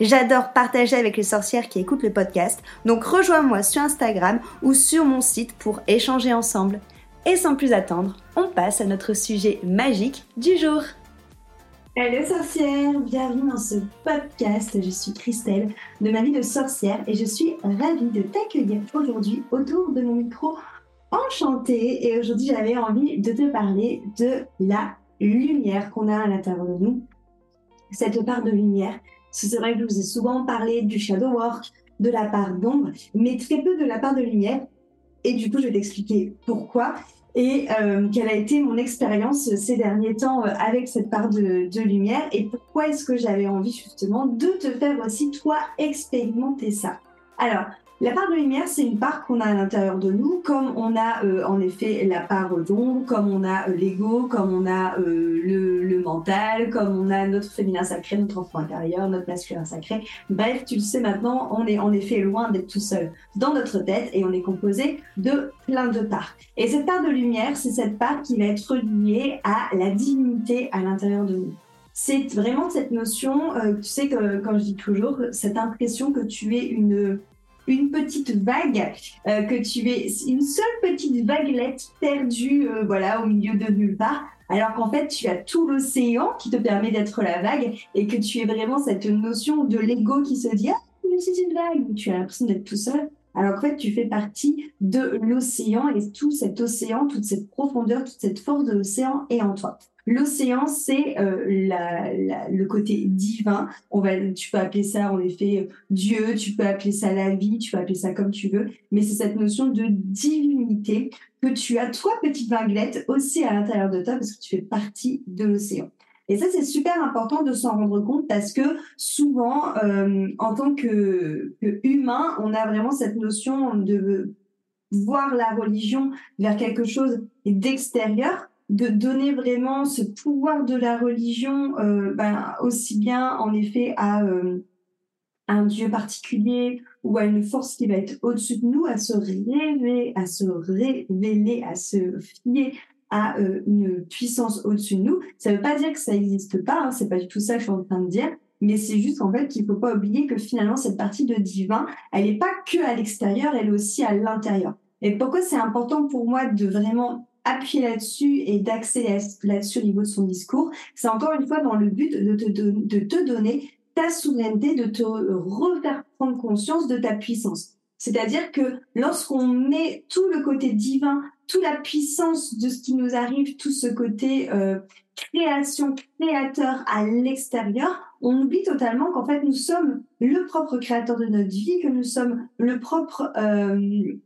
J'adore partager avec les sorcières qui écoutent le podcast, donc rejoins-moi sur Instagram ou sur mon site pour échanger ensemble. Et sans plus attendre, on passe à notre sujet magique du jour. Hello sorcières, bienvenue dans ce podcast. Je suis Christelle de ma vie de sorcière et je suis ravie de t'accueillir aujourd'hui autour de mon micro enchantée. Et aujourd'hui, j'avais envie de te parler de la lumière qu'on a à l'intérieur de nous. Cette part de lumière c'est vrai que je vous ai souvent parlé du shadow work, de la part d'ombre, mais très peu de la part de lumière. Et du coup, je vais t'expliquer pourquoi et euh, quelle a été mon expérience ces derniers temps euh, avec cette part de, de lumière et pourquoi est-ce que j'avais envie justement de te faire aussi toi expérimenter ça. Alors, la part de lumière, c'est une part qu'on a à l'intérieur de nous, comme on a euh, en effet la part d'ombre, comme on a euh, l'ego, comme on a euh, le, mental, comme on a notre féminin sacré, notre enfant intérieur, notre masculin sacré. Bref, tu le sais maintenant, on est en effet loin d'être tout seul dans notre tête et on est composé de plein de parts. Et cette part de lumière, c'est cette part qui va être liée à la divinité à l'intérieur de nous c'est vraiment cette notion, tu sais que quand je dis toujours, cette impression que tu es une une petite vague, euh, que tu es une seule petite vaguelette perdue euh, voilà, au milieu de nulle part, alors qu'en fait tu as tout l'océan qui te permet d'être la vague et que tu es vraiment cette notion de l'ego qui se dit ah, je suis une vague, tu as l'impression d'être tout seul. Alors qu'en fait, tu fais partie de l'océan et tout cet océan, toute cette profondeur, toute cette force de l'océan est en toi. L'océan, c'est euh, le côté divin. On va, tu peux appeler ça en effet Dieu, tu peux appeler ça la vie, tu peux appeler ça comme tu veux, mais c'est cette notion de divinité que tu as, toi, petite vaguelette, aussi à l'intérieur de toi parce que tu fais partie de l'océan. Et ça, c'est super important de s'en rendre compte parce que souvent, euh, en tant que, que humain, on a vraiment cette notion de voir la religion vers quelque chose d'extérieur de donner vraiment ce pouvoir de la religion euh, ben, aussi bien en effet à euh, un Dieu particulier ou à une force qui va être au-dessus de nous, à se révéler, à se révéler, à se fier à euh, une puissance au-dessus de nous. Ça ne veut pas dire que ça n'existe pas, hein, c'est pas du tout ça que je suis en train de dire, mais c'est juste en fait qu'il faut pas oublier que finalement cette partie de divin, elle n'est pas que à l'extérieur, elle est aussi à l'intérieur. Et pourquoi c'est important pour moi de vraiment appuyer là-dessus et d'accéder là-dessus au niveau de son discours, c'est encore une fois dans le but de te, de te donner ta souveraineté, de te refaire prendre conscience de ta puissance. C'est-à-dire que lorsqu'on met tout le côté divin, toute la puissance de ce qui nous arrive, tout ce côté euh, création, créateur à l'extérieur, on oublie totalement qu'en fait nous sommes le propre créateur de notre vie, que nous sommes le propre euh,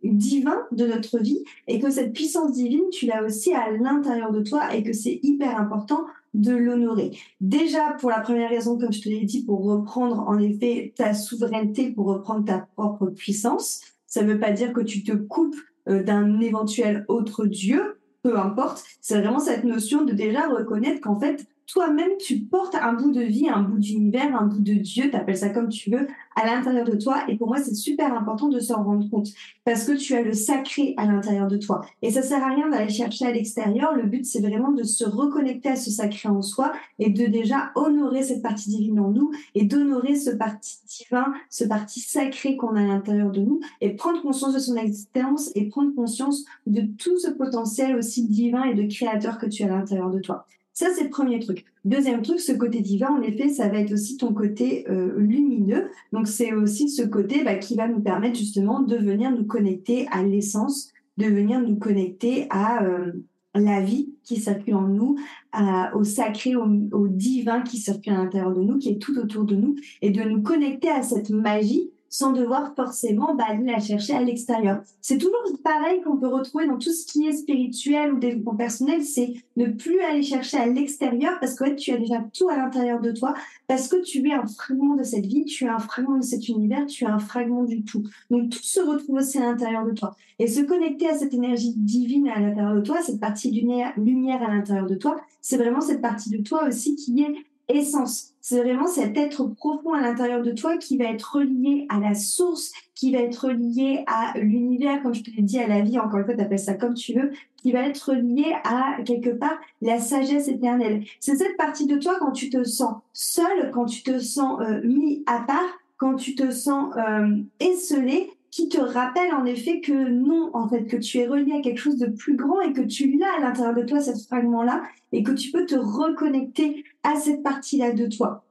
divin de notre vie et que cette puissance divine, tu l'as aussi à l'intérieur de toi et que c'est hyper important de l'honorer. Déjà, pour la première raison, comme je te l'ai dit, pour reprendre en effet ta souveraineté, pour reprendre ta propre puissance. Ça ne veut pas dire que tu te coupes euh, d'un éventuel autre Dieu, peu importe. C'est vraiment cette notion de déjà reconnaître qu'en fait, toi-même, tu portes un bout de vie, un bout d'univers, un bout de Dieu, t'appelles ça comme tu veux, à l'intérieur de toi. Et pour moi, c'est super important de s'en rendre compte parce que tu as le sacré à l'intérieur de toi. Et ça sert à rien d'aller chercher à l'extérieur. Le but, c'est vraiment de se reconnecter à ce sacré en soi et de déjà honorer cette partie divine en nous et d'honorer ce parti divin, ce parti sacré qu'on a à l'intérieur de nous et prendre conscience de son existence et prendre conscience de tout ce potentiel aussi divin et de créateur que tu as à l'intérieur de toi. Ça, c'est le premier truc. Deuxième truc, ce côté divin, en effet, ça va être aussi ton côté euh, lumineux. Donc, c'est aussi ce côté bah, qui va nous permettre justement de venir nous connecter à l'essence, de venir nous connecter à euh, la vie qui circule en nous, au sacré, au, au divin qui circule à l'intérieur de nous, qui est tout autour de nous, et de nous connecter à cette magie sans devoir forcément bah, aller la chercher à l'extérieur. C'est toujours pareil qu'on peut retrouver dans tout ce qui est spirituel ou développement personnel, c'est ne plus aller chercher à l'extérieur parce que tu as déjà tout à l'intérieur de toi, parce que tu es un fragment de cette vie, tu es un fragment de cet univers, tu es un fragment du tout. Donc tout se retrouve aussi à l'intérieur de toi. Et se connecter à cette énergie divine à l'intérieur de toi, cette partie lumière à l'intérieur de toi, c'est vraiment cette partie de toi aussi qui est essence. C'est vraiment cet être profond à l'intérieur de toi qui va être relié à la source, qui va être relié à l'univers, comme je te l'ai dit, à la vie, encore une fois, tu appelles ça comme tu veux, qui va être relié à, quelque part, la sagesse éternelle. C'est cette partie de toi quand tu te sens seul, quand tu te sens euh, mis à part, quand tu te sens euh, esselé, qui te rappelle en effet que non, en fait, que tu es relié à quelque chose de plus grand et que tu l'as à l'intérieur de toi, ce fragment-là, et que tu peux te reconnecter à cette partie-là de toi.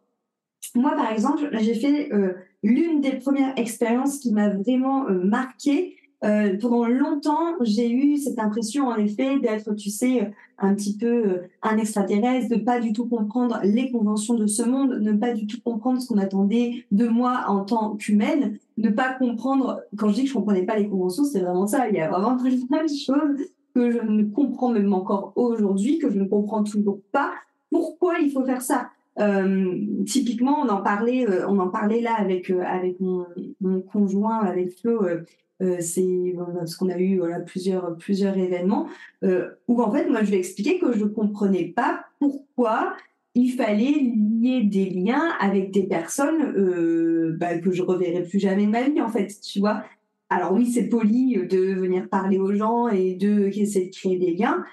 Moi, par exemple, j'ai fait euh, l'une des premières expériences qui m'a vraiment euh, marquée. Euh, pendant longtemps, j'ai eu cette impression, en effet, d'être, tu sais, un petit peu un extraterrestre, de pas du tout comprendre les conventions de ce monde, ne pas du tout comprendre ce qu'on attendait de moi en tant qu'humaine, ne pas comprendre. Quand je dis que je comprenais pas les conventions, c'est vraiment ça. Il y a vraiment plein de choses que je ne comprends même encore aujourd'hui, que je ne comprends toujours pas. Pourquoi il faut faire ça? Euh, typiquement, on en parlait, euh, on en parlait là avec euh, avec mon, mon, conjoint, avec Flo. C'est parce qu'on a eu voilà plusieurs plusieurs événements où en fait moi je lui ai que je ne comprenais pas pourquoi il fallait lier des liens avec des personnes bah, que je reverrai plus jamais de ma vie en fait tu vois alors oui, c'est poli de venir parler aux gens et de essayer de créer des liens.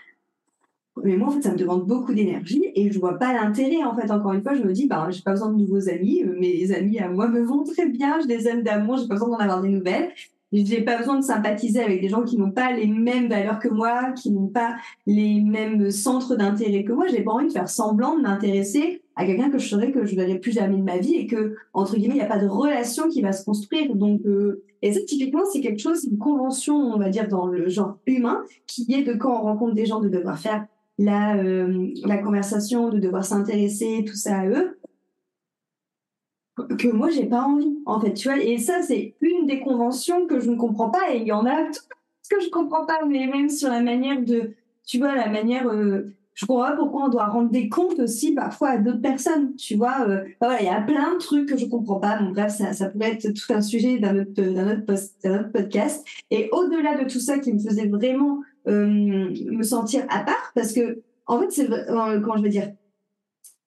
Mais moi, en fait, ça me demande beaucoup d'énergie et je vois pas l'intérêt. En fait, encore une fois, je me dis, bah, j'ai pas besoin de nouveaux amis. Mes amis à moi me vont très bien. Je les aime d'amour. J'ai pas besoin d'en avoir des nouvelles. J'ai pas besoin de sympathiser avec des gens qui n'ont pas les mêmes valeurs que moi, qui n'ont pas les mêmes centres d'intérêt que moi. J'ai pas envie de faire semblant de m'intéresser à quelqu'un que je saurais que je verrai plus jamais de ma vie et que entre guillemets il n'y a pas de relation qui va se construire. Donc euh, et ça typiquement c'est quelque chose, une convention on va dire dans le genre humain qui est de quand on rencontre des gens de devoir faire la euh, la conversation, de devoir s'intéresser tout ça à eux que moi j'ai pas envie en fait tu vois. Et ça c'est une des conventions que je ne comprends pas et il y en a ce que je comprends pas mais même sur la manière de tu vois la manière euh, je comprends pas pourquoi on doit rendre des comptes aussi parfois à d'autres personnes tu vois euh, voilà il y a plein de trucs que je comprends pas. Donc bref ça, ça pourrait être tout un sujet d'un autre d'un autre, autre, podcast. Et au-delà de tout ça qui me faisait vraiment euh, me sentir à part parce que en fait c'est euh, comment je veux dire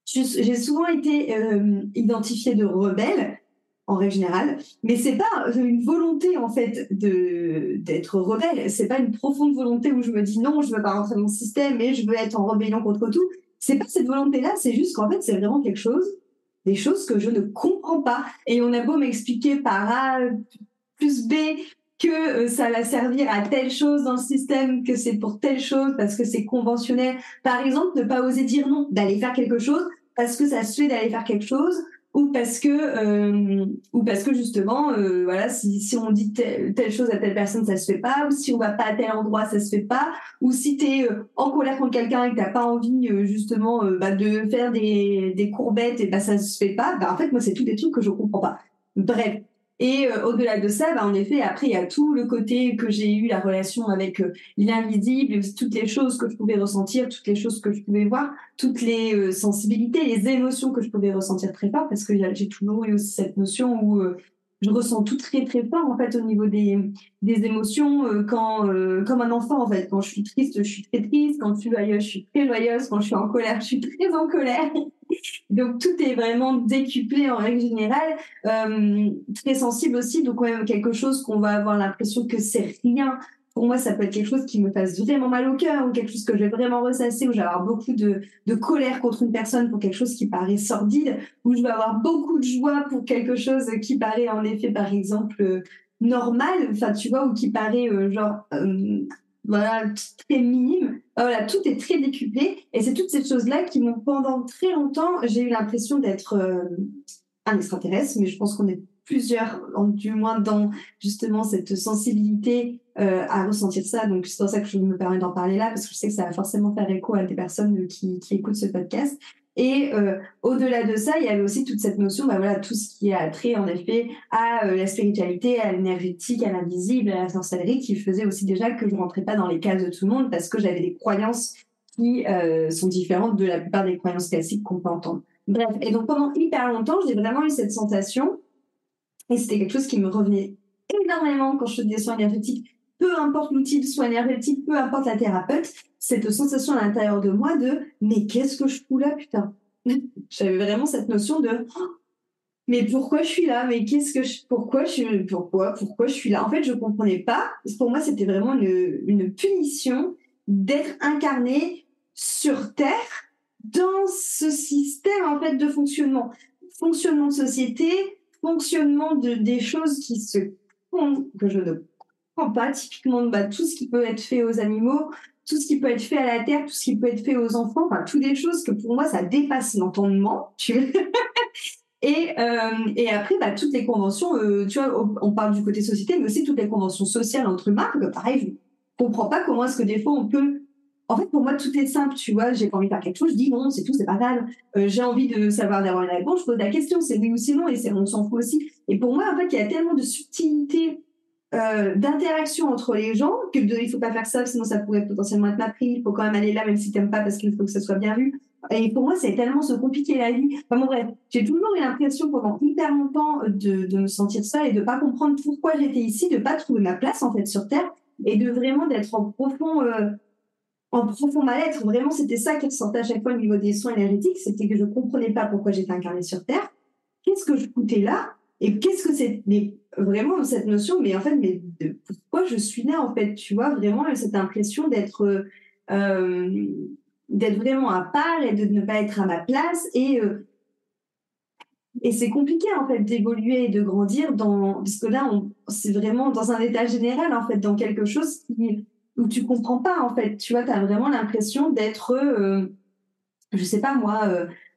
j'ai souvent été euh, identifiée de rebelle en règle générale, mais c'est pas une volonté en fait de d'être rebelle. C'est pas une profonde volonté où je me dis non, je veux pas rentrer dans le système et je veux être en rébellion contre tout. C'est pas cette volonté-là, c'est juste qu'en fait c'est vraiment quelque chose, des choses que je ne comprends pas. Et on a beau m'expliquer par A plus B que euh, ça va servir à telle chose dans le système, que c'est pour telle chose parce que c'est conventionnel. Par exemple, ne pas oser dire non, d'aller faire quelque chose parce que ça se fait d'aller faire quelque chose ou parce que euh, ou parce que justement euh, voilà si, si on dit telle, telle, chose à telle personne ça se fait pas ou si on va pas à tel endroit ça se fait pas ou si tu es euh, en colère contre quelqu'un et que t'as pas envie euh, justement euh, bah, de faire des, des courbettes et bah ça se fait pas bah en fait moi c'est tous des trucs que je comprends pas. Bref et euh, au-delà de ça, bah, en effet, après, il y a tout le côté que j'ai eu, la relation avec euh, l'invisible, toutes les choses que je pouvais ressentir, toutes les choses que je pouvais voir, toutes les euh, sensibilités, les émotions que je pouvais ressentir très fort, parce que j'ai toujours eu aussi cette notion où je ressens tout très très fort en fait au niveau des, des émotions quand comme un enfant en fait. Quand je suis triste je suis très triste. Quand je suis joyeuse je suis très joyeuse. Quand je suis en colère je suis très en colère donc tout est vraiment décuplé en règle générale, euh, très sensible aussi. Donc quand même quelque chose qu'on va avoir l'impression que c'est rien. Pour moi, ça peut être quelque chose qui me fasse vraiment mal au cœur ou quelque chose que je vais vraiment ressasser, où je vais avoir beaucoup de, colère contre une personne pour quelque chose qui paraît sordide, où je vais avoir beaucoup de joie pour quelque chose qui paraît en effet, par exemple, euh, normal, enfin tu vois, ou qui paraît euh, genre voilà, très minime. Voilà, tout est très décuplé. Et c'est toutes ces choses-là qui m'ont, pendant très longtemps, j'ai eu l'impression d'être un extraterrestre, mais je pense qu'on est plusieurs, du moins dans justement cette sensibilité euh, à ressentir ça. Donc c'est pour ça que je me permets d'en parler là, parce que je sais que ça va forcément faire écho à des personnes qui écoutent ce podcast. Et euh, au-delà de ça, il y avait aussi toute cette notion, bah voilà, tout ce qui a trait en effet à euh, la spiritualité, à l'énergétique, à l'invisible, à la sorcellerie, qui faisait aussi déjà que je rentrais pas dans les cases de tout le monde parce que j'avais des croyances qui sont différentes de la plupart des croyances classiques qu'on peut entendre. Bref, et donc pendant hyper longtemps, j'ai vraiment eu cette sensation et c'était quelque chose qui me revenait énormément quand je faisais des soins énergétiques. Peu importe l'outil de soin énergétique, peu importe la thérapeute, cette sensation à l'intérieur de moi de mais qu'est-ce que je fous là, putain? J'avais vraiment cette notion de oh, mais pourquoi je suis là? Mais qu'est-ce que je pourquoi je pourquoi pourquoi je suis là? En fait, je comprenais pas. Pour moi, c'était vraiment une, punition d'être incarné sur terre dans ce système en fait de fonctionnement, fonctionnement de société, fonctionnement de, des choses qui se que je ne pas, typiquement bah, tout ce qui peut être fait aux animaux, tout ce qui peut être fait à la terre, tout ce qui peut être fait aux enfants, enfin, toutes des choses que pour moi, ça dépasse l'entendement. Tu et, euh, et après, bah, toutes les conventions, euh, tu vois, on parle du côté société, mais aussi toutes les conventions sociales entre humains, que pareil, je comprends pas comment est-ce que des fois on peut en fait, pour moi, tout est simple, tu vois. J'ai envie de faire quelque chose, je dis non, c'est tout, c'est pas grave. Euh, j'ai envie de savoir d'avoir une réponse, je pose la question, c'est oui ou c'est non, et c'est on s'en fout aussi. Et pour moi, en fait, il y a tellement de subtilité euh, d'interaction entre les gens que de, il faut pas faire ça, sinon ça pourrait potentiellement être ma prise. Il faut quand même aller là, même si t'aimes pas, parce qu'il faut que ça soit bien vu. Et pour moi, c'est tellement se compliquer la vie. Enfin bon, bref, j'ai toujours eu l'impression pendant hyper longtemps de, de me sentir ça et de pas comprendre pourquoi j'étais ici, de pas trouver ma place en fait sur Terre et de vraiment d'être en profond euh, en profond mal-être. Vraiment, c'était ça qui ressortait à chaque fois au niveau des soins énergétiques, c'était que je comprenais pas pourquoi j'étais incarnée sur Terre. Qu'est-ce que je coûtais là? Et qu'est-ce que c'est mais vraiment cette notion Mais en fait, mais pourquoi je suis là en fait Tu vois vraiment cette impression d'être euh, d'être vraiment à part et de ne pas être à ma place et euh, et c'est compliqué en fait d'évoluer et de grandir dans parce que là c'est vraiment dans un état général en fait dans quelque chose où tu comprends pas en fait. Tu vois, tu as vraiment l'impression d'être, euh, je sais pas moi,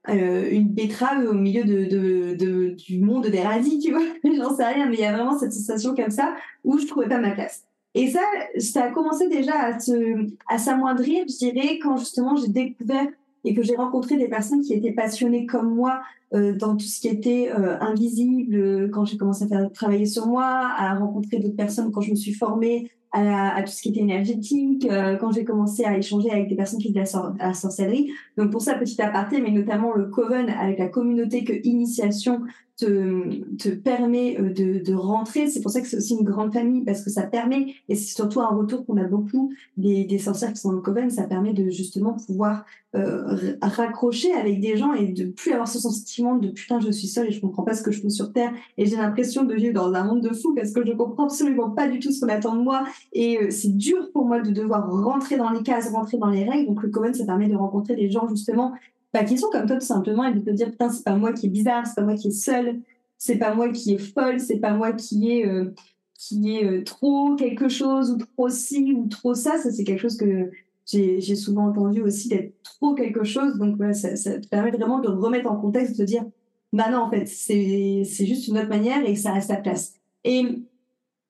euh, euh, une betterave au milieu de, de, de, du monde des radis, tu vois. J'en sais rien, mais il y a vraiment cette sensation comme ça où je trouvais pas ma place. Et ça, ça a commencé déjà à se, à s'amoindrir, je dirais, quand justement j'ai découvert et que j'ai rencontré des personnes qui étaient passionnées comme moi euh, dans tout ce qui était euh, invisible, quand j'ai commencé à faire travailler sur moi, à rencontrer d'autres personnes quand je me suis formée à, à, tout ce qui était énergétique, euh, quand j'ai commencé à échanger avec des personnes qui faisaient la, la, sorcellerie. Donc pour ça, petit aparté, mais notamment le Coven avec la communauté que Initiation te, te permet euh, de, de rentrer. C'est pour ça que c'est aussi une grande famille parce que ça permet, et c'est surtout un retour qu'on a beaucoup des, des sorcières qui sont dans le Coven, ça permet de justement pouvoir euh, raccrocher avec des gens et de plus avoir ce sentiment de putain je suis seule et je comprends pas ce que je fais sur terre et j'ai l'impression de vivre dans un monde de fous parce que je comprends absolument pas du tout ce qu'on attend de moi et euh, c'est dur pour moi de devoir rentrer dans les cases, rentrer dans les règles. Donc le Coven ça permet de rencontrer des gens justement pas qui sont comme toi tout simplement et de te dire putain c'est pas moi qui est bizarre, c'est pas moi qui est seule, c'est pas moi qui est folle, c'est pas moi qui est euh, qui est trop quelque chose ou trop ci ou trop ça. Ça c'est quelque chose que j'ai souvent entendu aussi d'être trop quelque chose. Donc, ça, ça, te permet vraiment de remettre en contexte, de te dire, bah non, en fait, c'est juste une autre manière et ça a sa place. Et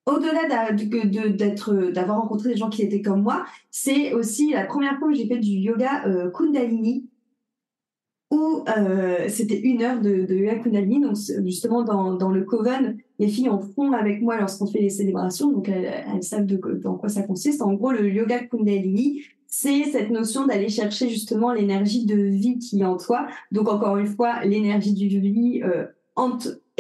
au-delà d'avoir rencontré des gens qui étaient comme moi, c'est aussi la première fois que j'ai fait du yoga euh, Kundalini, où euh, c'était une heure de, yoga Kundalini. Donc, justement, dans, le Coven, les filles en font avec moi lorsqu'on fait les célébrations. Donc, elles, savent dans quoi ça consiste. En gros, le yoga Kundalini, c'est cette notion d'aller chercher justement l'énergie de vie qui est en toi. Donc encore une fois, l'énergie du vie euh,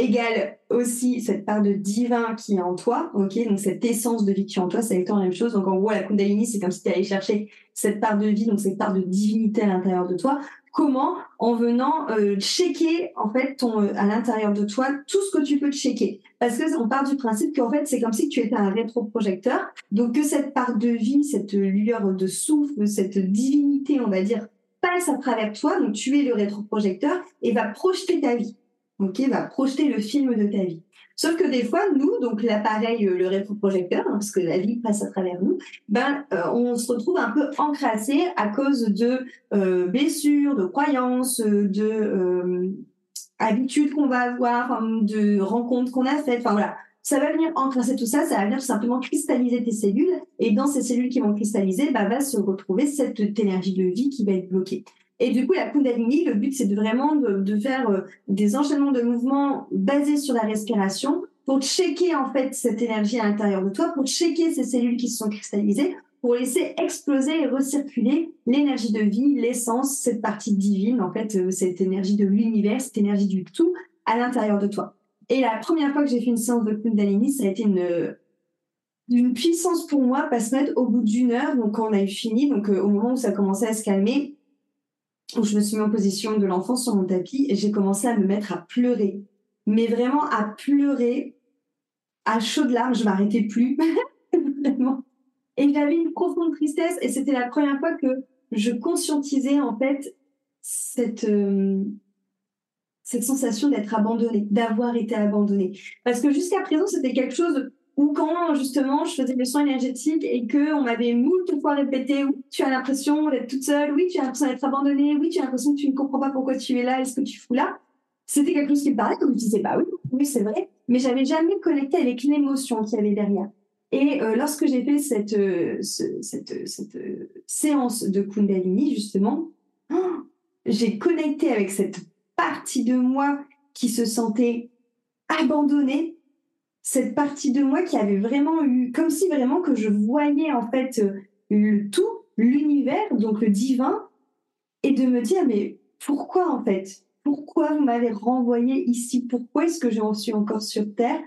égale aussi cette part de divin qui est en toi, ok? Donc cette essence de vie qui est en toi, c'est exactement la même chose. Donc en gros, la Kundalini, c'est comme si tu allais chercher cette part de vie, donc cette part de divinité à l'intérieur de toi, Comment? En venant euh, checker en fait ton euh, à l'intérieur de toi tout ce que tu peux checker. Parce que on part du principe qu'en fait c'est comme si tu étais un rétroprojecteur, donc que cette part de vie, cette lueur de souffle, cette divinité, on va dire, passe à travers toi. Donc tu es le rétroprojecteur et va projeter ta vie. Ok, va projeter le film de ta vie. Sauf que des fois, nous, donc l'appareil, le rétroprojecteur, hein, parce que la vie passe à travers nous, ben, on se retrouve un peu encrassé à cause de blessures, de croyances, de habitudes qu'on va avoir, de rencontres qu'on a faites. Enfin voilà, ça va venir encrasser tout ça, ça va venir tout simplement cristalliser tes cellules. Et dans ces cellules qui vont cristalliser, bah, va se retrouver cette énergie de vie qui va être bloquée. Et du coup, la Kundalini, le but, c'est de vraiment de, faire euh, des enchaînements de mouvements basés sur la respiration pour checker en fait cette énergie à l'intérieur de toi, pour checker ces cellules qui se sont cristallisées, pour laisser exploser et recirculer l'énergie de vie, l'essence, cette partie divine, en fait, euh, cette énergie de l'univers, cette énergie du tout à l'intérieur de toi. Et la première fois que j'ai fait une séance de Kundalini, ça a été une, une puissance pour moi parce que au bout d'une heure, donc quand on a eu fini, donc euh, au moment où ça commençait à se calmer, où je me suis mis en position de l'enfant sur mon tapis et j'ai commencé à me mettre à pleurer. Mais vraiment à pleurer à chaudes larmes, je m'arrêtais plus. vraiment. Et j'avais une profonde tristesse et c'était la première fois que je conscientisais en fait cette, euh, cette sensation d'être abandonnée, d'avoir été abandonnée. Parce que jusqu'à présent, c'était quelque chose où quand justement je faisais des soins énergétiques et que on m'avait moult fois répété tu as l'impression d'être toute seule, oui tu as l'impression d'être abandonnée, oui tu as l'impression que tu ne comprends pas pourquoi tu es là et ce que tu fous là, c'était quelque chose qui me parlait, comme je disais bah oui, oui c'est vrai, mais j'avais jamais connecté avec l'émotion qu'il y avait derrière. Et euh, lorsque j'ai fait cette, euh, cette euh, séance de Kundalini justement, oh, j'ai connecté avec cette partie de moi qui se sentait abandonnée, cette partie de moi qui avait vraiment eu, comme si vraiment que je voyais en fait euh, le tout, l'univers, donc le divin, et de me dire mais pourquoi en fait? Pourquoi vous m'avez renvoyé ici? Pourquoi est-ce que j'en suis encore sur Terre?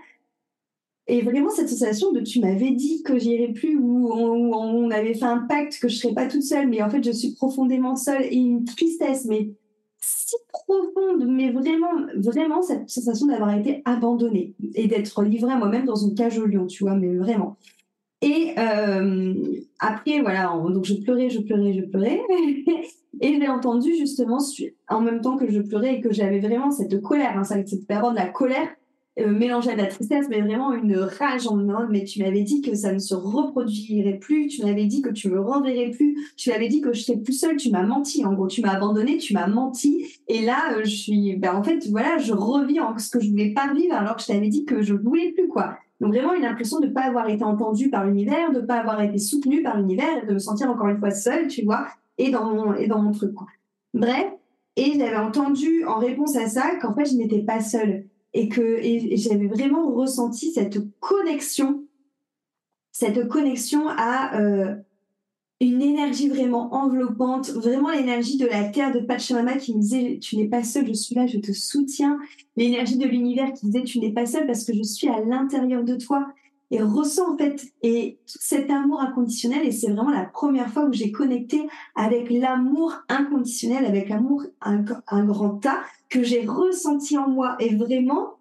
Et vraiment cette sensation de tu m'avais dit que j'irais plus ou on, on, avait fait un pacte que je serais pas toute seule mais en fait je suis profondément seule et une tristesse mais si profonde, mais vraiment, vraiment cette sensation d'avoir été abandonnée et d'être livrée à moi-même dans une cage au lion, tu vois, mais vraiment. Et euh, après, voilà, donc je pleurais, je pleurais, je pleurais. et j'ai entendu justement, en même temps que je pleurais et que j'avais vraiment cette colère, hein, cette période de la colère, euh, à la tristesse, mais vraiment une rage en demandant, mais tu m'avais dit que ça ne se reproduirait plus, tu m'avais dit que tu me renverrais plus, tu m'avais dit que je serais plus seule, tu m'as menti, en gros, tu m'as abandonné, tu m'as menti, et là, euh, je suis, ben, en fait, voilà, je revis en ce que je voulais pas vivre alors que je t'avais dit que je voulais plus, quoi. Donc vraiment une impression de ne pas avoir été entendue par l'univers, de ne pas avoir été soutenue par l'univers, de me sentir encore une fois seule, tu vois, et dans mon, et dans mon truc, quoi. Bref, et j'avais entendu en réponse à ça qu'en fait, je n'étais pas seule et que j'avais vraiment ressenti cette connexion, cette connexion à euh, une énergie vraiment enveloppante, vraiment l'énergie de la terre de Pachamama qui me disait tu n'es pas seul, je suis là, je te soutiens, l'énergie de l'univers qui disait tu n'es pas seul parce que je suis à l'intérieur de toi et ressens en fait et cet amour inconditionnel et c'est vraiment la première fois où j'ai connecté avec l'amour inconditionnel, avec l'amour un, un grand tas que j'ai ressenti en moi. Et vraiment,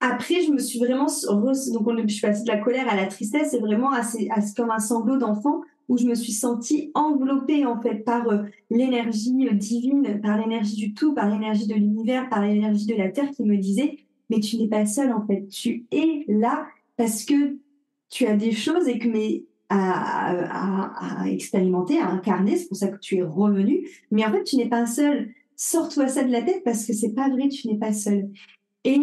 après, je me suis vraiment. Donc, on, je suis passée de la colère à la tristesse, et vraiment assez, comme un sanglot d'enfant où je me suis sentie enveloppée en fait par euh, l'énergie euh, divine, par l'énergie du tout, par l'énergie de l'univers, par l'énergie de la terre qui me disait mais tu n'es pas seule en fait, tu es là parce que tu as des choses et que mais à, expérimenter, à incarner, c'est pour ça que tu es revenu, mais en fait tu n'es pas seule sors-toi ça de la tête parce que c'est pas vrai, tu n'es pas seule. Et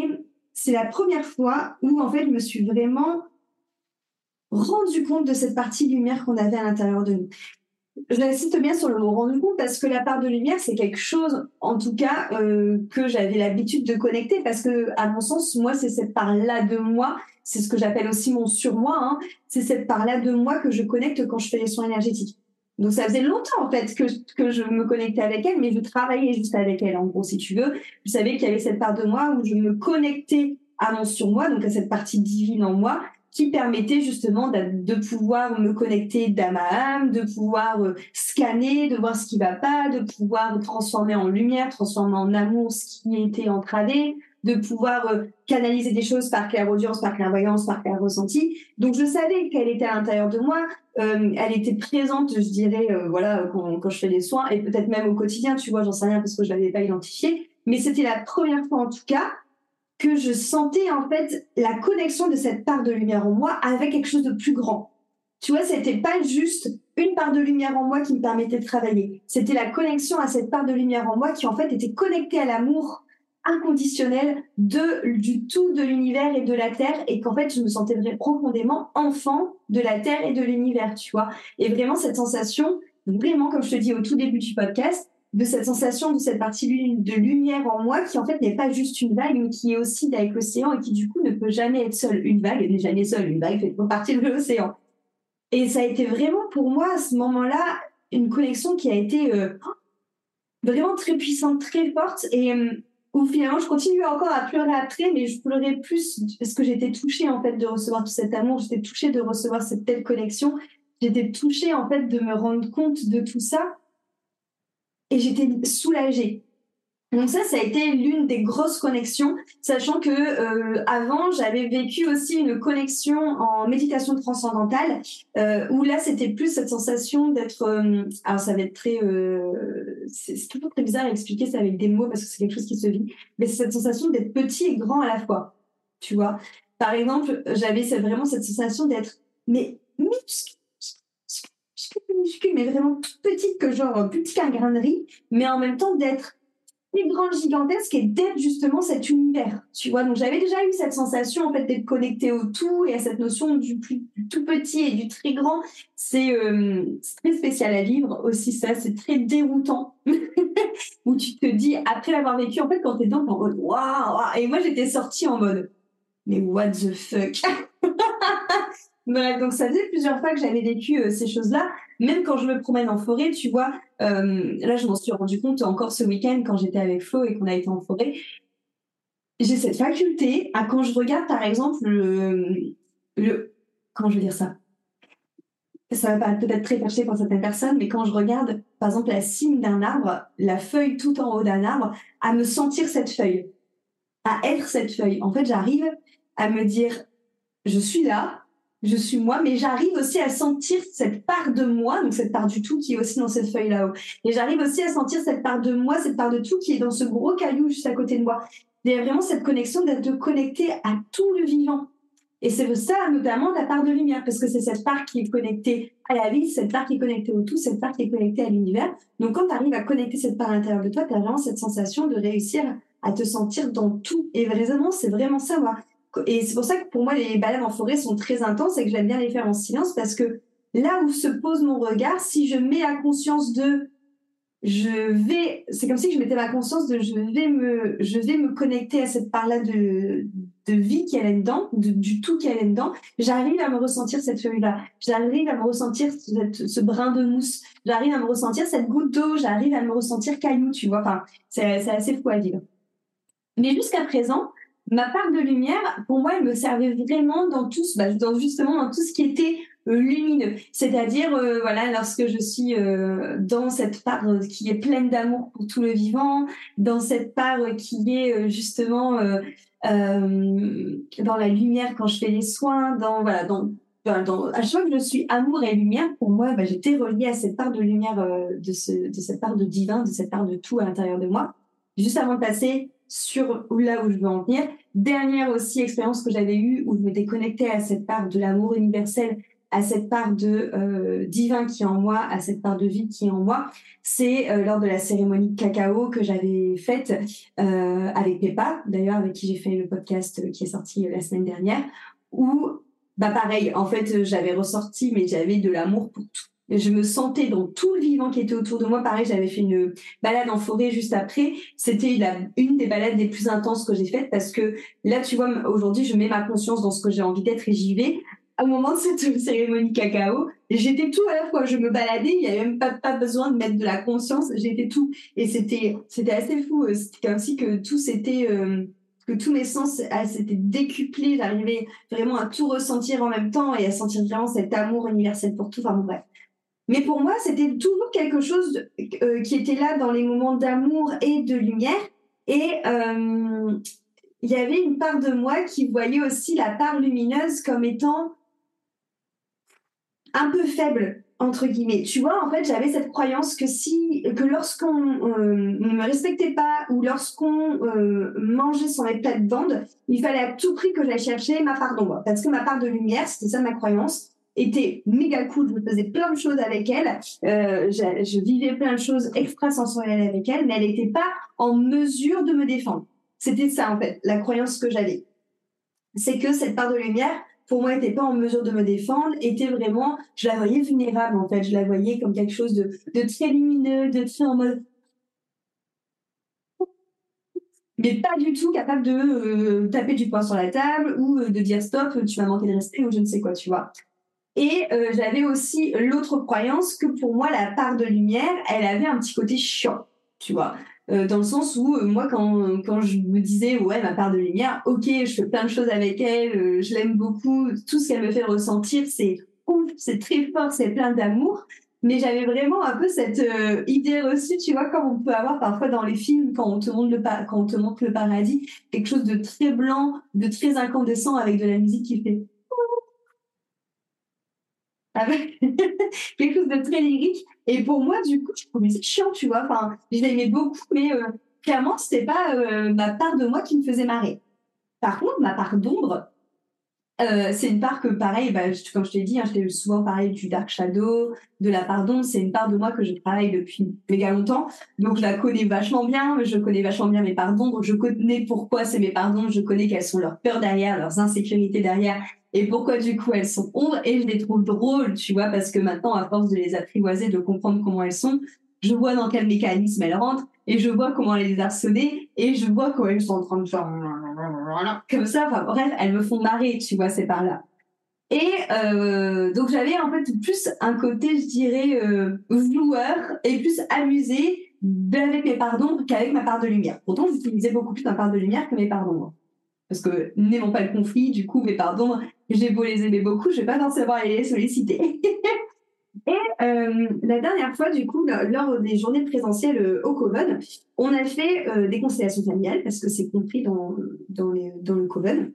c'est la première fois où, en fait, je me suis vraiment rendu compte de cette partie lumière qu'on avait à l'intérieur de nous. Je l'insiste bien sur le mot rendu compte parce que la part de lumière, c'est quelque chose, en tout cas, euh, que j'avais l'habitude de connecter parce que, à mon sens, moi, c'est cette part-là de moi, c'est ce que j'appelle aussi mon surmoi, hein, c'est cette part-là de moi que je connecte quand je fais les soins énergétiques. Donc ça faisait longtemps en fait que, que je me connectais avec elle, mais je travaillais juste avec elle en gros si tu veux. Je savais qu'il y avait cette part de moi où je me connectais à mon surmoi, donc à cette partie divine en moi, qui permettait justement de, pouvoir me connecter d'âme à âme, de pouvoir euh, scanner, de voir ce qui va pas, de pouvoir transformer en lumière, transformer en amour ce qui était entravé, de pouvoir euh, canaliser des choses par clairaudience, par clairvoyance, par clair ressenti. Donc je savais qu'elle était à l'intérieur de moi, euh, elle était présente, je dirais, euh, voilà, quand, je fais des soins et peut-être même au quotidien, tu vois, j'en sais rien parce que je l'avais pas identifiée. Mais c'était la première fois en tout cas que je sentais en fait la connexion de cette part de lumière en moi avec quelque chose de plus grand. Tu vois, c'était pas juste une part de lumière en moi qui me permettait de travailler. C'était la connexion à cette part de lumière en moi qui en fait était connectée à l'amour inconditionnel de du tout de l'univers et de la terre et qu'en fait je me sentais profondément enfant de la terre et de l'univers, tu vois. Et vraiment cette sensation, vraiment comme je te dis au tout début du podcast, de cette sensation de cette partie de lumière en moi qui en fait n'est pas juste une vague mais qui est aussi avec l'océan et qui du coup ne peut jamais être seule. Une vague n'est jamais seule, une vague fait partie de l'océan. Et ça a été vraiment pour moi à ce moment-là une connexion qui a été euh, vraiment très puissante, très forte et euh, où finalement je continue encore à pleurer après, mais je pleurais plus parce que j'étais touchée en fait de recevoir tout cet amour, j'étais touchée de recevoir cette telle connexion, j'étais touchée en fait de me rendre compte de tout ça. Et j'étais soulagée. Donc ça, ça a été l'une des grosses connexions, sachant que euh, avant j'avais vécu aussi une connexion en méditation transcendantale, euh, où là c'était plus cette sensation d'être, euh, alors ça va être très, euh, c'est toujours très bizarre à expliquer ça avec des mots parce que c'est quelque chose qui se vit, mais c'est cette sensation d'être petit et grand à la fois, tu vois. Par exemple, j'avais vraiment cette sensation d'être mais muscle, muscule, mais vraiment toute petite que genre plus petit qu'un grain de riz, mais en même temps d'être grande, gigantesque et d'être justement cet univers, tu vois. Donc j'avais déjà eu cette sensation en fait d'être connecté au tout et à cette notion du, tout petit et du très grand. C'est euh, très spécial à vivre aussi ça, c'est très déroutant où tu te dis après l'avoir vécu en fait quand t'es dedans en mode waouh et moi j'étais sortie en mode mais what the fuck? Donc ça faisait plusieurs fois que j'avais vécu euh, ces choses-là. Même quand je me promène en forêt, tu vois, euh, là je m'en suis rendu compte encore ce week-end quand j'étais avec Flo et qu'on a été en forêt. J'ai cette faculté à quand je regarde par exemple le, le comment je veux dire ça? Ça va peut-être très perché pour certaines personnes, mais quand je regarde, par exemple, la cime d'un arbre, la feuille tout en haut d'un arbre, à me sentir cette feuille, à être cette feuille. En fait, j'arrive à me dire, je suis là, je suis moi, mais j'arrive aussi à sentir cette part de moi, donc cette part du tout qui est aussi dans cette feuille là-haut. Et j'arrive aussi à sentir cette part de moi, cette part de tout qui est dans ce gros caillou juste à côté de moi. Il y a vraiment cette connexion d'être connecté à tout le vivant. Et c'est ça notamment la part de lumière, parce que c'est cette part qui est connectée à la vie, cette part qui est connectée au tout, cette part qui est connectée à l'univers. Donc quand tu arrives à connecter cette part à l'intérieur de toi, tu as vraiment cette sensation de réussir à te sentir dans tout. Et vraiment, c'est vraiment ça. Et c'est pour ça que pour moi, les balades en forêt sont très intenses et que j'aime bien les faire en silence parce que là où se pose mon regard, si je mets la conscience de je vais, c'est comme si je mettais ma conscience de je vais me, je vais me connecter à cette part-là de, vie qui est là-dedans, du tout qui est là-dedans. J'arrive à me ressentir cette feuille-là. J'arrive à me ressentir ce brin de mousse. J'arrive à me ressentir cette goutte d'eau. J'arrive à me ressentir caillou, tu vois. Enfin, c'est, assez fou à vivre. Mais jusqu'à présent, ma part de lumière, pour moi, elle me servait vraiment dans tout, bah, dans, justement dans tout ce qui était euh, lumineux. C'est-à-dire, euh, voilà, lorsque je suis euh, dans cette part qui est pleine d'amour pour tout le vivant, dans cette part qui est justement dans la lumière quand je fais les soins, dans voilà, dans dans, à chaque fois que je suis amour et lumière, pour moi, bah, j'étais reliée à cette part de lumière, de, ce, de cette part de divin, de cette part de tout à l'intérieur de moi. Juste avant de passer sur là où je veux en venir. Dernière aussi expérience que j'avais eue où je m'étais connectée à cette part de l'amour universel, à cette part de euh, divin qui est en moi, à cette part de vie qui est en moi, c'est euh, lors de la cérémonie de cacao que j'avais faite euh, avec Pepa, d'ailleurs avec qui j'ai fait le podcast qui est sorti la semaine dernière, où bah pareil, en fait j'avais ressorti mais j'avais de l'amour pour tout je me sentais dans tout le vivant qui était autour de moi. Pareil, j'avais fait une balade en forêt juste après. C'était une des balades les plus intenses que j'ai faites parce que là, tu vois, aujourd'hui, je mets ma conscience dans ce que j'ai envie d'être et j'y vais. Au moment de cette cérémonie cacao, j'étais tout à la fois. Je me baladais, il n'y avait même pas, besoin de mettre de la conscience. J'étais tout. Et c'était, c'était assez fou. C'était comme si que tout s'était, euh, que tous mes sens ah, s'étaient décuplés. J'arrivais vraiment à tout ressentir en même temps et à sentir vraiment cet amour universel pour tout. Enfin bref. Mais pour moi, c'était toujours quelque chose euh, qui était là dans les moments d'amour et de lumière. Et euh, il y avait une part de moi qui voyait aussi la part lumineuse comme étant un peu faible. entre guillemets. Tu vois, en fait, j'avais cette croyance que si, que lorsqu'on euh, ne me respectait pas ou lorsqu'on mangeait sur mes plates bandes, il fallait à tout prix que j'aille chercher ma part d'ombre. Parce que ma part de lumière, c'était ça ma croyance, était méga cool. Je faisais plein de choses avec elle. Euh, je, vivais plein de choses extrasensorielles avec elle, mais elle n'était pas en mesure de me défendre. C'était ça, en fait, la croyance que j'avais. C'est que cette part de lumière, pour moi, n'était pas en mesure de me défendre, était vraiment, je la voyais vulnérable en fait, je la voyais comme quelque chose de, très lumineux, de très en mode. Mais pas du tout capable de euh, taper du poing sur la table ou euh, de dire stop, tu vas manquer de respect ou je ne sais quoi, tu vois. Et euh, j'avais aussi l'autre croyance que pour moi, la part de lumière, elle avait un petit côté chiant, tu vois. Euh, dans le sens où euh, moi quand, quand je me disais ouais ma part de lumière ok je fais plein de choses avec elle je l'aime beaucoup tout ce qu'elle me fait ressentir c'est ouf c'est très fort c'est plein d'amour mais j'avais vraiment un peu cette idée reçue tu vois comme on peut avoir parfois dans les films quand on te montre le quand on te montre le paradis quelque chose de très blanc de très incandescent avec de la musique qui fait avec quelque chose de très lyrique. Et pour moi, du coup, je trouvais ça chiant, tu vois. Enfin, je l'aimais beaucoup, mais euh, clairement, c'était pas euh, ma part de moi qui me faisait marrer. Par contre, ma part d'ombre, euh, c'est une part que, pareil, bah, comme je t'ai dit, hein, je t'ai souvent parlé du Dark Shadow, de la part d'ombre. C'est une part de moi que je travaille depuis méga longtemps. Donc, je la connais vachement bien. Je connais vachement bien mes parts d'ombre. Je connais pourquoi c'est mes parts d'ombre. Je connais quelles sont leurs peurs derrière, leurs insécurités derrière et pourquoi du coup elles sont ombres et je les trouve drôles, tu vois, parce que maintenant, à force de les apprivoiser, de comprendre comment elles sont, je vois dans quel mécanisme elles rentrent et je vois comment elles les harceler et je vois comment elles sont en train de faire comme ça. Enfin bref, elles me font marrer, tu vois, c'est par là. Et euh, donc j'avais en fait plus un côté, je dirais, euh, et plus amusé avec mes parts d'ombre qu'avec ma part de lumière. Pourtant, j'utilisais beaucoup plus ma part de lumière que mes parts d'ombre. Parce que n'aimons pas le conflit, du coup, parts d'ombre, j'ai beau les aimer beaucoup, je vais pas forcément aller les solliciter. Et euh, la dernière fois, du coup, lors des journées présentielles euh, au Coven, on a fait euh, des constellations familiales parce que c'est compris dans, dans le Coven.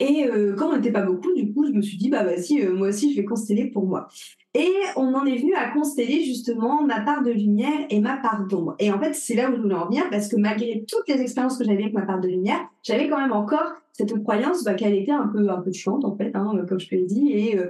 Et euh, comme on n'était pas beaucoup, du coup, je me suis dit, bah vas-y, moi aussi, je vais consteller pour moi. Et on en est venu à consteller justement ma part de lumière et ma part d'ombre. Et en fait, c'est là où je voulais en venir parce que malgré toutes les expériences que j'avais avec ma part de lumière, j'avais quand même encore cette croyance bah, qu'elle était un peu un peu chiante en fait, hein, comme je te l'ai dit, et euh,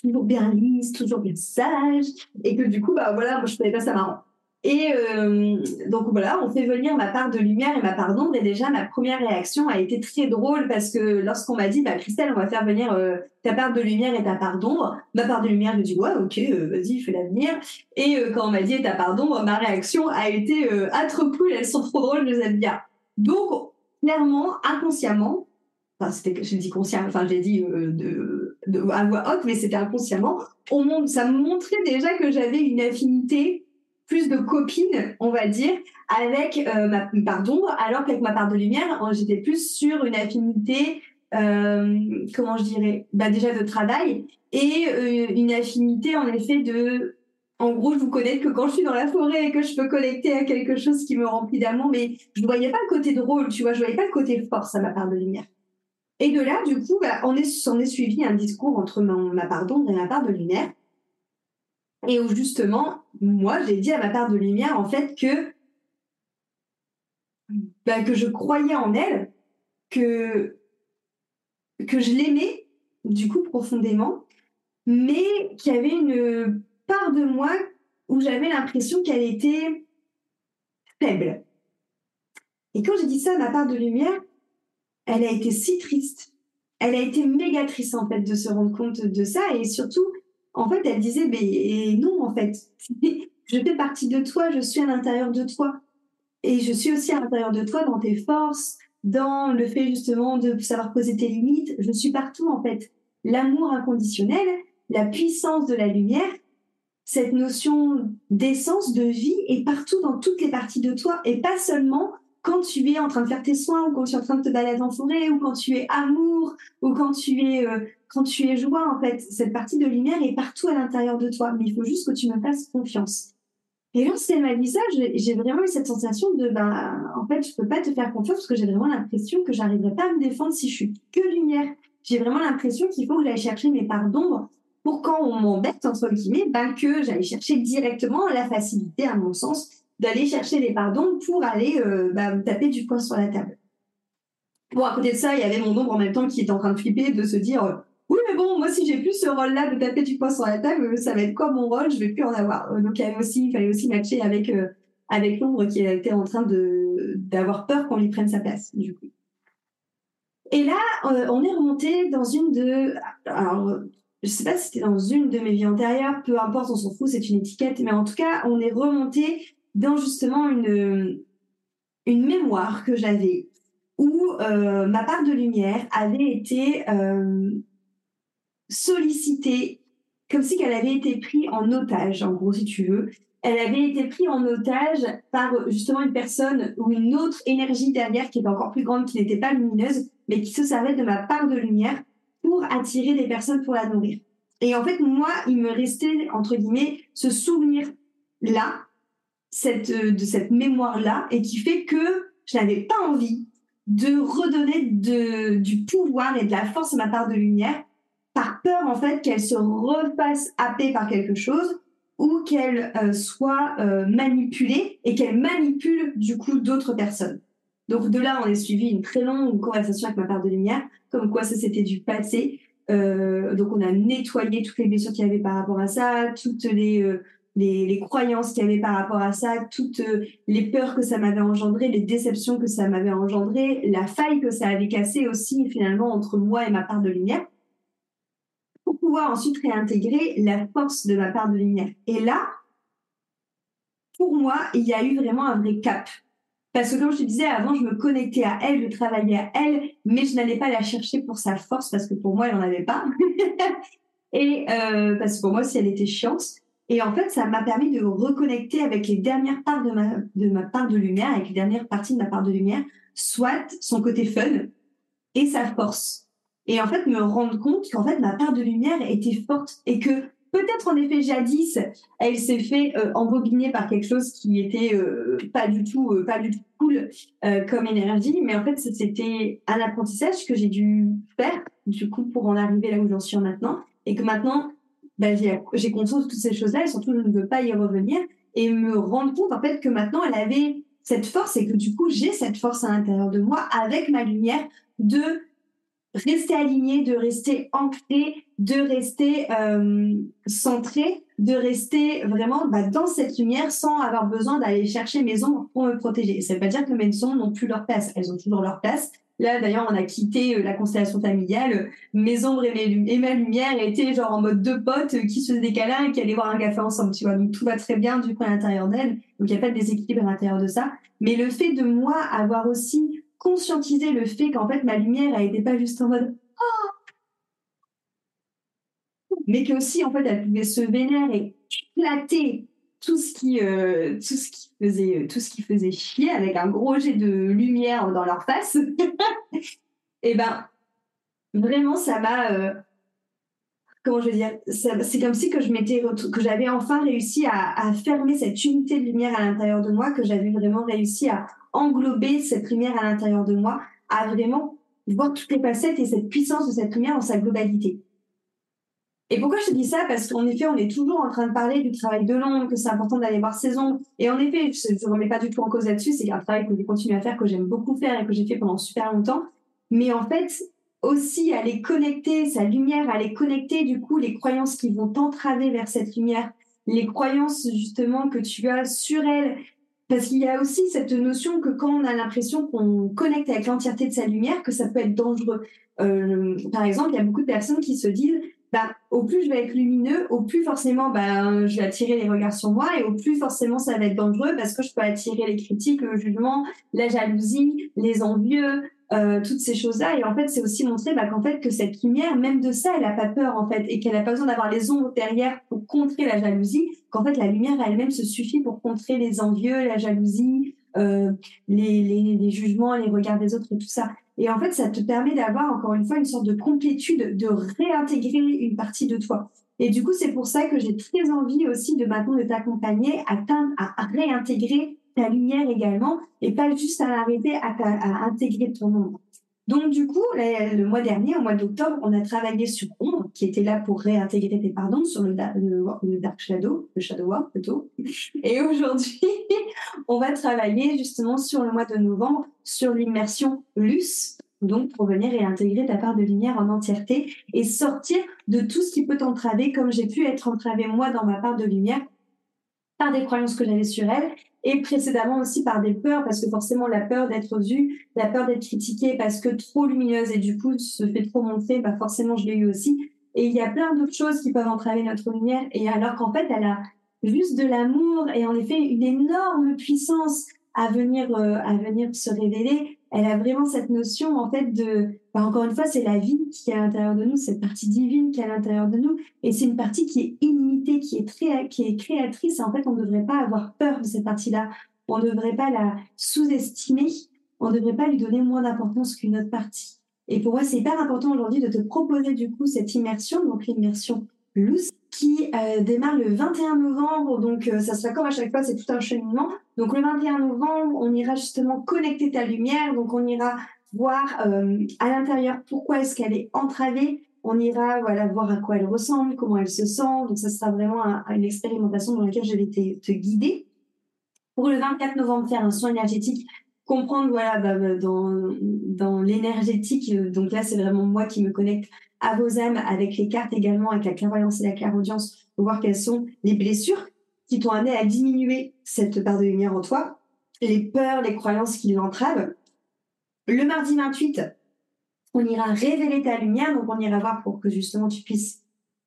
toujours bien lisse, toujours bien sage, et que du coup, bah voilà, moi je trouvais pas ça marrant. Et euh, donc voilà, on fait venir ma part de lumière et ma part d'ombre. Et déjà, ma première réaction a été très drôle parce que lorsqu'on m'a dit, bah, Christelle, on va faire venir euh, ta part de lumière et ta part d'ombre, ma part de lumière, je dis, ouais, ok, euh, vas-y, fais l'avenir. Et quand on m'a dit ta part d'ombre, ma réaction a été, ah, trop cool, elles sont trop drôles, je les aime bien. Donc, clairement, inconsciemment, enfin, c'était, je dis conscient, enfin, j'ai dit de, à voix haute, mais c'était inconsciemment, on, ça me montrait déjà que j'avais une affinité plus de copine, on va dire, avec euh, ma part d'ombre, alors qu'avec ma part de lumière, j'étais plus sur une affinité, euh, comment je dirais, bah déjà de travail et euh, une affinité en effet de, en gros, je vous connais que quand je suis dans la forêt et que je peux connecter à quelque chose qui me remplit d'amour, mais je ne voyais pas le côté drôle, tu vois, je voyais pas le côté force à ma part de lumière. Et de là, du coup, bah, on est, est suivi un discours entre ma part d'ombre et ma part de lumière et où justement, moi, j'ai dit à ma part de lumière, en fait, que, bah, que je croyais en elle, que, que je l'aimais, du coup, profondément, mais qu'il y avait une part de moi où j'avais l'impression qu'elle était faible. Et quand j'ai dit ça à ma part de lumière, elle a été si triste. Elle a été méga triste, en fait, de se rendre compte de ça. Et surtout, en fait, elle disait, mais non, en fait, je fais partie de toi, je suis à l'intérieur de toi. Et je suis aussi à l'intérieur de toi dans tes forces, dans le fait justement de savoir poser tes limites. Je suis partout, en fait. L'amour inconditionnel, la puissance de la lumière, cette notion d'essence, de vie est partout dans toutes les parties de toi et pas seulement quand tu es en train de faire tes soins ou quand tu es en train de te balader en forêt ou quand tu es amour ou quand tu es euh, quand tu es joie en fait cette partie de lumière est partout à l'intérieur de toi mais il faut juste que tu me fasses confiance et lorsqu'elle m'a dit ça j'ai vraiment eu cette sensation de bah en fait je peux pas te faire confiance parce que j'ai vraiment l'impression que j'arriverai pas à me défendre si je suis que lumière j'ai vraiment l'impression qu'il faut que j'aille chercher mes parts d'ombre pour quand on m'embête, entre guillemets, ben, que j'allais chercher directement la facilité, à mon sens, d'aller chercher les pardons pour aller euh, bah, taper du poing sur la table. Bon, à côté de ça, il y avait mon ombre en même temps qui était en train de flipper, de se dire euh, oui, mais bon, moi, si j'ai plus ce rôle-là de taper du poing sur la table, ça va être quoi mon rôle? Je vais plus en avoir. Donc, il, fallait aussi matcher avec, avec l'ombre qui était en train d'avoir peur qu'on lui prenne sa place, du coup. Et là, euh, on est remonté dans une de. Alors, je sais pas si c'était dans une de mes vies antérieures, peu importe, on s'en fout, c'est une étiquette, mais en tout cas, on est remonté dans justement une, une mémoire que j'avais où euh, ma part de lumière avait été euh, sollicitée comme si elle avait été prise en otage, en gros, si tu veux, elle avait été prise en otage par justement une personne ou une autre énergie derrière qui était encore plus grande, qui n'était pas lumineuse, mais qui se servait de ma part de lumière pour attirer des personnes pour la nourrir. Et en fait, moi, il me restait, entre guillemets, ce souvenir-là, cette, euh, de cette mémoire-là, et qui fait que je n'avais pas envie de redonner de, du pouvoir et de la force à ma part de lumière, par peur, en fait, qu'elle se refasse happer par quelque chose, ou qu'elle euh, soit euh, manipulée et qu'elle manipule du coup d'autres personnes. Donc de là, on a suivi une très longue conversation avec ma part de lumière, comme quoi ça c'était du passé. Euh, donc on a nettoyé toutes les blessures qu'il y avait par rapport à ça, toutes les, les, croyances qu'il y avait par rapport à ça, toutes les peurs que ça m'avait engendré, les déceptions que ça m'avait engendré, la faille que ça avait cassé aussi finalement entre moi et ma part de lumière pour pouvoir ensuite réintégrer la force de ma part de lumière. Et là, pour moi, il y a eu vraiment un vrai cap. Parce que comme je te disais avant, je me connectais à elle, je travaillais à elle, mais je n'allais pas la chercher pour sa force parce que pour moi, elle n'en avait pas. et euh, parce que pour moi, si elle était chiante. Et en fait, ça m'a permis de reconnecter avec les dernières parts de ma, de ma part de lumière, avec les dernières parties de ma part de lumière, soit son côté fun et sa force et en fait me rendre compte qu'en fait ma part de lumière était forte et que peut-être en effet jadis elle s'est fait euh, embobiner par quelque chose qui était euh, pas du tout euh, pas du tout cool euh, comme énergie. Mais en fait c'était un apprentissage que j'ai dû faire du coup pour en arriver là où j'en suis maintenant et que maintenant bah, j'ai conscience de toutes ces choses là et surtout je ne veux pas y revenir et me rendre compte en fait que maintenant elle avait cette force et que du coup j'ai cette force à l'intérieur de moi avec ma lumière de rester aligné, de rester ancré, de rester euh, centré, de rester vraiment bah, dans cette lumière sans avoir besoin d'aller chercher mes ombres pour me protéger. Ça veut pas dire que mes ombres n'ont plus leur place. Elles ont toujours leur place. Là, d'ailleurs, on a quitté euh, la constellation familiale. Mes ombres et, ma lumière étaient genre en mode deux potes qui se câlins et qui allaient boire un café ensemble, tu vois. Donc, tout va très bien, du coup, à l'intérieur d'elle. Donc, il n'y a pas de déséquilibre à l'intérieur de ça. Mais le fait de moi avoir aussi conscientiser le fait qu'en fait ma lumière elle n'était pas juste en mode oh! Mais que aussi en fait elle pouvait se vénérer et éclater tout ce qui euh, tout ce qui faisait chier avec un gros jet de lumière dans leur face. Et ben vraiment ça m'a euh, comment je veux dire c'est comme si que je m'étais que j'avais enfin réussi à, fermer cette unité de lumière à l'intérieur de moi que j'avais vraiment réussi à englober cette lumière à l'intérieur de moi, à vraiment voir toutes les facettes et cette puissance de cette lumière dans sa globalité. Et pourquoi je te dis ça? Parce qu'en effet, on est toujours en train de parler du travail de l'ombre, que c'est important d'aller voir ses ombres. Et en effet, je ne remets pas du tout en cause là-dessus, c'est un travail que je continue à faire, que j'aime beaucoup faire et que j'ai fait pendant super longtemps. Mais en fait, aussi aller connecter sa lumière, aller connecter du coup les croyances qui vont t'entraver vers cette lumière, les croyances justement que tu as sur elle, parce qu'il y a aussi cette notion que quand on a l'impression qu'on connecte avec l'entièreté de sa lumière, que ça peut être dangereux. Euh, par exemple, il y a beaucoup de personnes qui se disent, bah, au plus je vais être lumineux, au plus forcément, bah, je vais attirer les regards sur moi et au plus forcément ça va être dangereux parce que je peux attirer les critiques, le jugement, la jalousie, les envieux, euh, toutes ces choses-là. Et en fait, c'est aussi montrer bah, qu'en fait que cette lumière, même de ça, elle n'a pas peur en fait, et qu'elle n'a pas besoin d'avoir les ombres derrière pour contrer la jalousie. Qu'en fait, la lumière elle-même se suffit pour contrer les envieux, la jalousie, euh, les, les, les, jugements, les regards des autres et tout ça. Et en fait, ça te permet d'avoir encore une fois une sorte de complétude, de réintégrer une partie de toi. Et du coup, c'est pour ça que j'ai très envie aussi de maintenant de t'accompagner à, à réintégrer ta lumière également et pas juste à l'arrêter à, à, intégrer ton ombre. Donc du coup, le mois dernier, au mois d'octobre, on a travaillé sur Ombre, qui était là pour réintégrer tes pardons sur le, Dark Shadow, le Shadow War plutôt. Et aujourd'hui, on va travailler justement sur le mois de novembre, sur l'immersion Luce, donc pour venir réintégrer ta part de lumière en entièreté et sortir de tout ce qui peut t'entraver, comme j'ai pu être entravée moi dans ma part de lumière par des croyances que j'avais sur elle et précédemment aussi par des peurs, parce que forcément la peur d'être vue, la peur d'être critiquée parce que trop lumineuse et du coup se fait trop montrer, bah forcément je l'ai eu aussi. Et il y a plein d'autres choses qui peuvent entraver notre lumière, et alors qu'en fait elle a juste de l'amour et en effet une énorme puissance à venir, euh, à venir se révéler elle a vraiment cette notion en fait de, bah, encore une fois, c'est la vie qui est à l'intérieur de nous, cette partie divine qui est à l'intérieur de nous, et c'est une partie qui est illimitée, qui est très, qui est créatrice. Et en fait, on ne devrait pas avoir peur de cette partie-là. On ne devrait pas la sous-estimer. On ne devrait pas lui donner moins d'importance qu'une autre partie. Et pour moi, c'est hyper important aujourd'hui de te proposer du coup cette immersion, donc l'immersion loose, qui euh, démarre le 21 novembre. Donc, euh, ça sera comme à chaque fois, c'est tout un cheminement. Donc, le 21 novembre, on ira justement connecter ta lumière. Donc, on ira voir euh, à l'intérieur pourquoi est-ce qu'elle est entravée. On ira voilà voir à quoi elle ressemble, comment elle se sent. Donc, ça sera vraiment une expérimentation dans laquelle je vais te, te, guider. Pour le 24 novembre, faire un soin énergétique comprendre voilà bah, bah, dans dans l'énergétique donc là c'est vraiment moi qui me connecte à vos âmes avec les cartes également, avec la clairvoyance et la clairaudience, pour voir quelles sont les blessures qui t'ont amené à diminuer cette part de lumière en toi, les peurs, les croyances qui l'entravent. Le mardi 28, on ira révéler ta lumière, donc on ira voir pour que justement tu puisses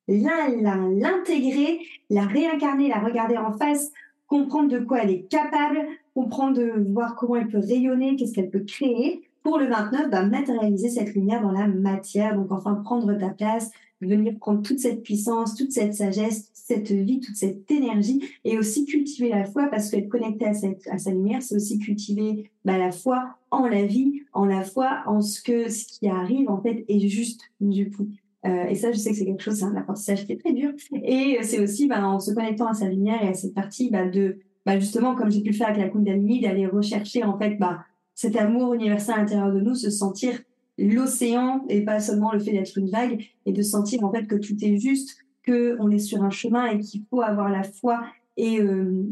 l'intégrer, la réincarner, la regarder en face, comprendre de quoi elle est capable, comprendre de voir comment elle peut rayonner, qu'est-ce qu'elle peut créer, pour le 29, bah, matérialiser cette lumière dans la matière, donc enfin prendre ta place, venir prendre toute cette puissance, toute cette sagesse, cette vie, toute cette énergie, et aussi cultiver la foi, parce qu'être connecté à, cette, à sa lumière, c'est aussi cultiver bah, la foi en la vie, en la foi, en ce que ce qui arrive en fait est juste du coup. Euh, et ça, je sais que c'est quelque chose, c'est un apprentissage qui est très dur. Et c'est aussi bah, en se connectant à sa lumière et à cette partie bah, de, bah, justement, comme j'ai pu le faire avec la Kundalini, d'aller rechercher en fait bah, cet amour universel à l'intérieur de nous, se sentir l'océan et pas seulement le fait d'être une vague et de sentir en fait que tout est juste, que on est sur un chemin et qu'il faut avoir la foi et euh,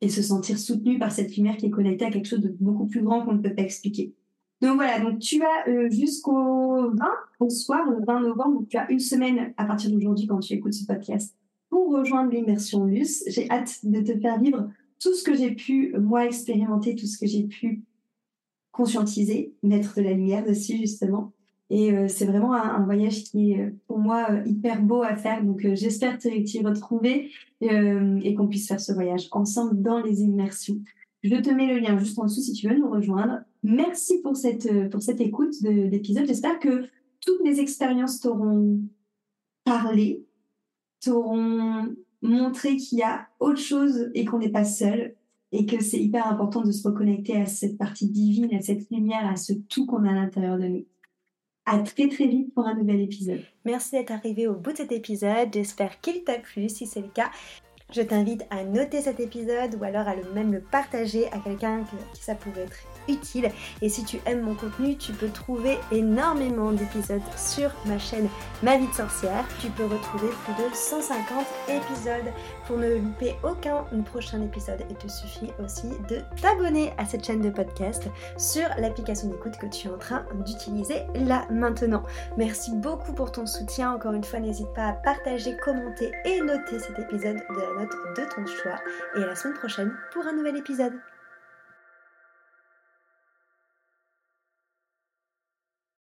et se sentir soutenu par cette lumière qui est connectée à quelque chose de beaucoup plus grand qu'on ne peut pas expliquer. Donc voilà, donc tu as euh, jusqu'au 20, au soir, le 20 novembre, donc tu as une semaine à partir d'aujourd'hui quand tu écoutes ce podcast pour rejoindre l'immersion Luce. J'ai hâte de te faire vivre tout ce que j'ai pu, moi, expérimenter, tout ce que j'ai pu conscientiser, mettre de la lumière dessus justement. Et euh, c'est vraiment un, voyage qui est pour moi euh, hyper beau à faire. Donc euh, j'espère t'y retrouver et qu'on puisse faire ce voyage ensemble dans les immersions. Je te mets le lien juste en dessous si tu veux nous rejoindre. Merci pour cette, pour cette écoute d'épisode. J'espère que toutes mes expériences t'auront parlé, t'auront montré qu'il y a autre chose et qu'on n'est pas seul et que c'est hyper important de se reconnecter à cette partie divine, à cette lumière, à ce tout qu'on a à l'intérieur de nous. À très très vite pour un nouvel épisode. Merci d'être arrivé au bout de cet épisode. J'espère qu'il t'a plu. Si c'est le cas, je t'invite à noter cet épisode ou alors à le même le partager à quelqu'un qui ça pourrait être utile. Et si tu aimes mon contenu, tu peux trouver énormément d'épisodes sur ma chaîne Ma vie de sorcière. Tu peux retrouver plus de 150 épisodes pour ne louper aucun prochain épisode. Il te suffit aussi de t'abonner à cette chaîne de podcast sur l'application d'écoute que tu es en train d'utiliser là maintenant. Merci beaucoup pour ton soutien. Encore une fois, n'hésite pas à partager, commenter et noter cet épisode de la note de ton choix. Et à la semaine prochaine pour un nouvel épisode.